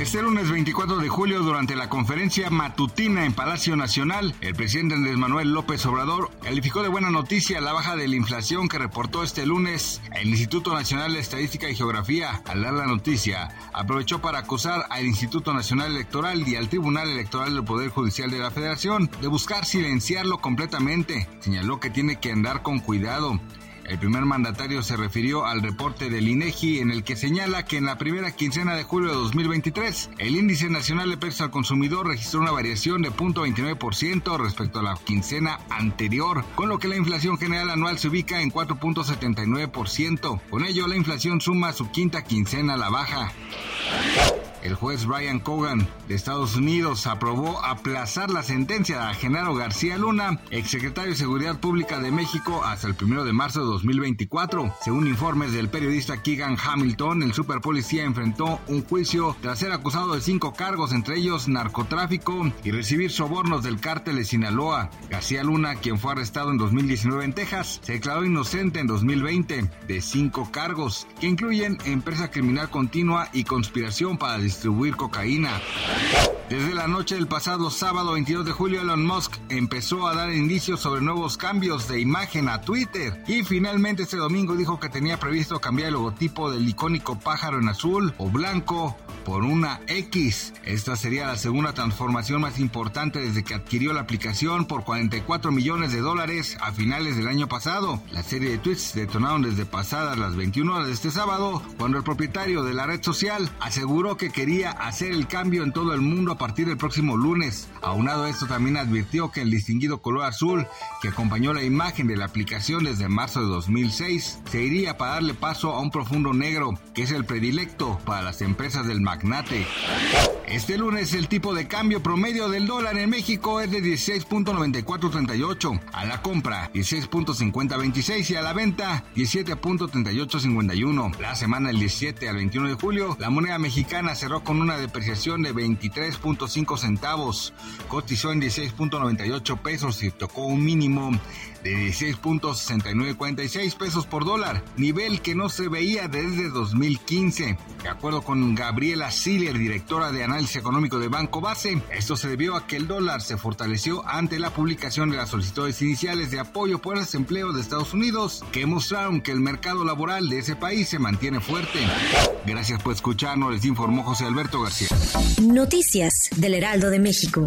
Este lunes 24 de julio, durante la conferencia matutina en Palacio Nacional, el presidente Andrés Manuel López Obrador calificó de buena noticia la baja de la inflación que reportó este lunes. El Instituto Nacional de Estadística y Geografía, al dar la noticia, aprovechó para acusar al Instituto Nacional Electoral y al Tribunal Electoral del Poder Judicial de la Federación de buscar silenciarlo completamente. Señaló que tiene que andar con cuidado. El primer mandatario se refirió al reporte del INEGI en el que señala que en la primera quincena de julio de 2023 el índice nacional de precios al consumidor registró una variación de 0.29% respecto a la quincena anterior, con lo que la inflación general anual se ubica en 4.79%. Con ello la inflación suma su quinta quincena a la baja. El juez Brian Cogan de Estados Unidos aprobó aplazar la sentencia a Genaro García Luna, exsecretario de Seguridad Pública de México, hasta el 1 de marzo de 2024. Según informes del periodista Keegan Hamilton, el superpolicía enfrentó un juicio tras ser acusado de cinco cargos, entre ellos narcotráfico y recibir sobornos del cártel de Sinaloa. García Luna, quien fue arrestado en 2019 en Texas, se declaró inocente en 2020 de cinco cargos, que incluyen empresa criminal continua y conspiración para distribuir cocaína. Desde la noche del pasado sábado 22 de julio, Elon Musk empezó a dar indicios sobre nuevos cambios de imagen a Twitter y finalmente este domingo dijo que tenía previsto cambiar el logotipo del icónico pájaro en azul o blanco por una X. Esta sería la segunda transformación más importante desde que adquirió la aplicación por 44 millones de dólares a finales del año pasado. La serie de tweets detonaron desde pasadas las 21 horas de este sábado, cuando el propietario de la red social aseguró que quería hacer el cambio en todo el mundo partir del próximo lunes. Aunado a esto también advirtió que el distinguido color azul que acompañó la imagen de la aplicación desde marzo de 2006 se iría para darle paso a un profundo negro, que es el predilecto para las empresas del magnate. Este lunes el tipo de cambio promedio del dólar en México es de 16.9438, a la compra 16.5026 y a la venta 17.3851. La semana del 17 al 21 de julio, la moneda mexicana cerró con una depreciación de 23.5 centavos, cotizó en 16.98 pesos y tocó un mínimo de 16.6946 pesos por dólar, nivel que no se veía desde 2015. De acuerdo con Gabriela Siller, directora de análisis económico de Banco Base, esto se debió a que el dólar se fortaleció ante la publicación de las solicitudes iniciales de apoyo por desempleo de Estados Unidos, que mostraron que el mercado laboral de ese país se mantiene fuerte. Gracias por escucharnos, les informó José Alberto García. Noticias del Heraldo de México.